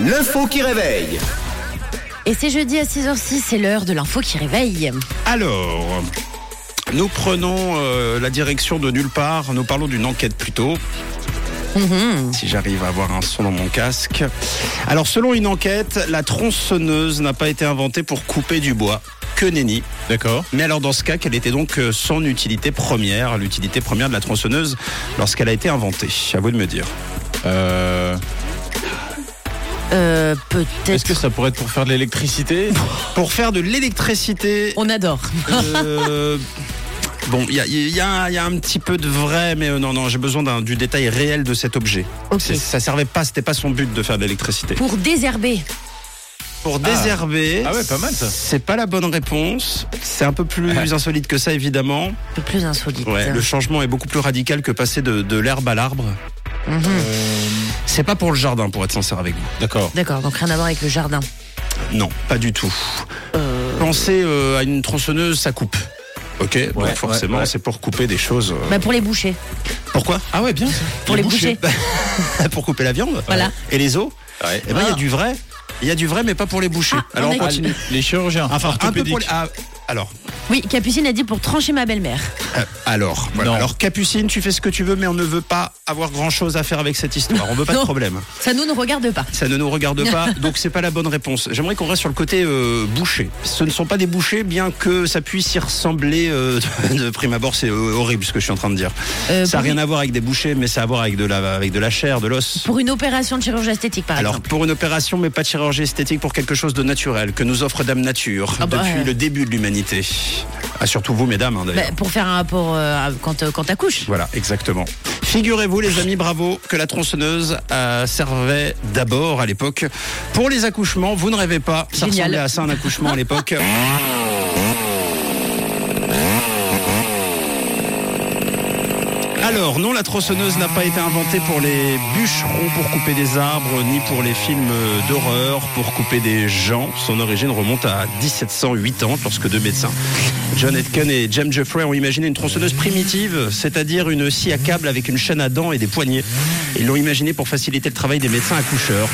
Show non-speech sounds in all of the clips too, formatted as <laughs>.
L'info qui réveille. Et c'est jeudi à 6h06, c'est l'heure de l'info qui réveille. Alors, nous prenons euh, la direction de nulle part. Nous parlons d'une enquête plutôt. Si j'arrive à avoir un son dans mon casque. Alors, selon une enquête, la tronçonneuse n'a pas été inventée pour couper du bois. Que nenni. D'accord. Mais alors, dans ce cas, quelle était donc euh, son utilité première, l'utilité première de la tronçonneuse lorsqu'elle a été inventée? À vous de me dire. Euh, Euh, Est-ce peut-être. que ça pourrait être pour faire de l'électricité? <laughs> Pour faire de l'électricité, On adore. Euh, Bon, il y a, il y a- il y a un petit peu de vrai, mais euh, non, non, j'ai besoin d'un- du détail réel de cet objet. Ok. C'est- Ça servait pas, c'était pas son but de faire de l'électricité. Pour désherber. Pour désherber, Ah ouais, pas mal, ça. C'est pas la bonne réponse. C'est un peu plus Ouais. insolite que ça, évidemment. Un peu plus insolite. Ouais, le changement est beaucoup plus radical que passer de, de l'herbe à l'arbre. Mhm. C'est pas pour le jardin, pour être sincère avec vous. D'accord. D'accord, donc rien à voir avec le jardin. Non, pas du tout. Euh, Pensez euh, à une tronçonneuse, ça coupe. Ok, donc forcément, ouais, ouais. c'est pour couper des choses. euh. bah pour les bouchers. Pourquoi? Ah ouais, bien. Pour les bouchers. <laughs> Pour couper la viande Voilà. Et les os Ouais. Eh ben, il y a Ah. du vrai. Il y a du vrai, mais pas pour les boucher. Ah, Alors, on continue. Les chirurgiens. Enfin, un peu pour les... ah, alors, Oui, Capucine a dit pour trancher ma belle-mère. euh, alors, voilà. Alors, Capucine, tu fais ce que tu veux, mais on ne veut pas avoir grand chose à faire avec cette histoire. On veut pas de problème. Ça nous ne regarde pas. Ça ne nous regarde pas, <laughs> donc c'est pas la bonne réponse. J'aimerais qu'on reste sur le côté euh, boucher. Ce ne sont pas des bouchers, bien que ça puisse y ressembler euh, <laughs> de prime abord. C'est euh, horrible ce que je suis en train de dire. Euh, ça n'a rien à voir avec des bouchers, mais ça a à voir avec de la, avec de la chair, de l'os. pour une opération de chirurgie esthétique, par Alors exemple. pour une opération, mais pas de chirurgie esthétique, pour quelque chose de naturel que nous offre Dame Nature Ah bah, depuis le début de l'humanité. Ah, surtout vous, mesdames, hein, d'ailleurs. Bah, pour faire un rapport euh, quand, euh, quand t'accouches. Voilà, exactement. Figurez-vous, les amis, bravo, que la tronçonneuse euh, servait d'abord à l'époque pour les accouchements. Vous ne rêvez pas, ça Génial. ressemblait à ça un accouchement à l'époque. <laughs> Alors, non, la tronçonneuse n'a pas été inventée pour les bûcherons pour couper des arbres, ni pour les films d'horreur pour couper des gens. Son origine remonte à 1708 ans, lorsque deux médecins, John Etken et James Jeffrey, ont imaginé une tronçonneuse primitive, c'est-à-dire une scie à câble avec une chaîne à dents et des poignées. Ils l'ont imaginé pour faciliter le travail des médecins accoucheurs.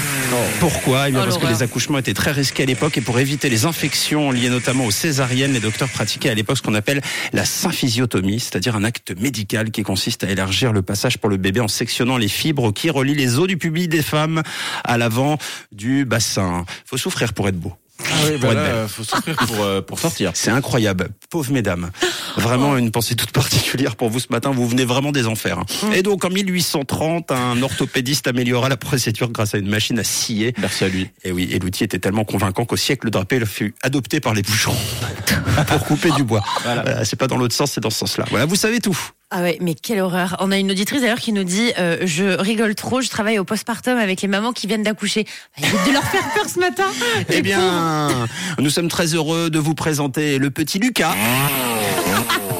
Pourquoi Eh bien Oh, Parce que les accouchements étaient très risqués à l'époque et pour éviter les infections liées notamment aux césariennes, les docteurs pratiquaient à l'époque ce qu'on appelle la symphysiotomie, c'est-à-dire un acte médical qui consiste à élargir le passage pour le bébé en sectionnant les fibres qui relient les os du pubis des femmes à l'avant du bassin. Faut souffrir pour être beau. Ah oui, bah là, faut souffrir pour, euh, pour sortir. C'est incroyable. Pauvres mesdames. Vraiment une pensée toute particulière pour vous ce matin. Vous venez vraiment des enfers. hein. Et donc en 1830, un orthopédiste améliora la procédure grâce à une machine à scier. Merci à lui. Et oui, et l'outil était tellement convaincant qu'au siècle drapé, il fut adopté par les boucherons <laughs> pour couper du bois. Voilà, c'est pas dans l'autre sens, c'est dans ce sens-là. Voilà, vous savez tout. Ah ouais, mais quelle horreur. On a une auditrice d'ailleurs qui nous dit euh, Je rigole trop, je travaille au postpartum avec les mamans qui viennent d'accoucher. Bah, évite de leur faire peur ce matin. <laughs> Eh bien, nous sommes très heureux de vous présenter le petit Lucas.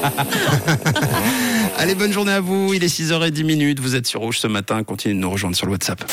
<laughs> Allez, bonne journée à vous. Il est 6h10 minutes. Vous êtes sur Rouge ce matin. Continuez de nous rejoindre sur le WhatsApp.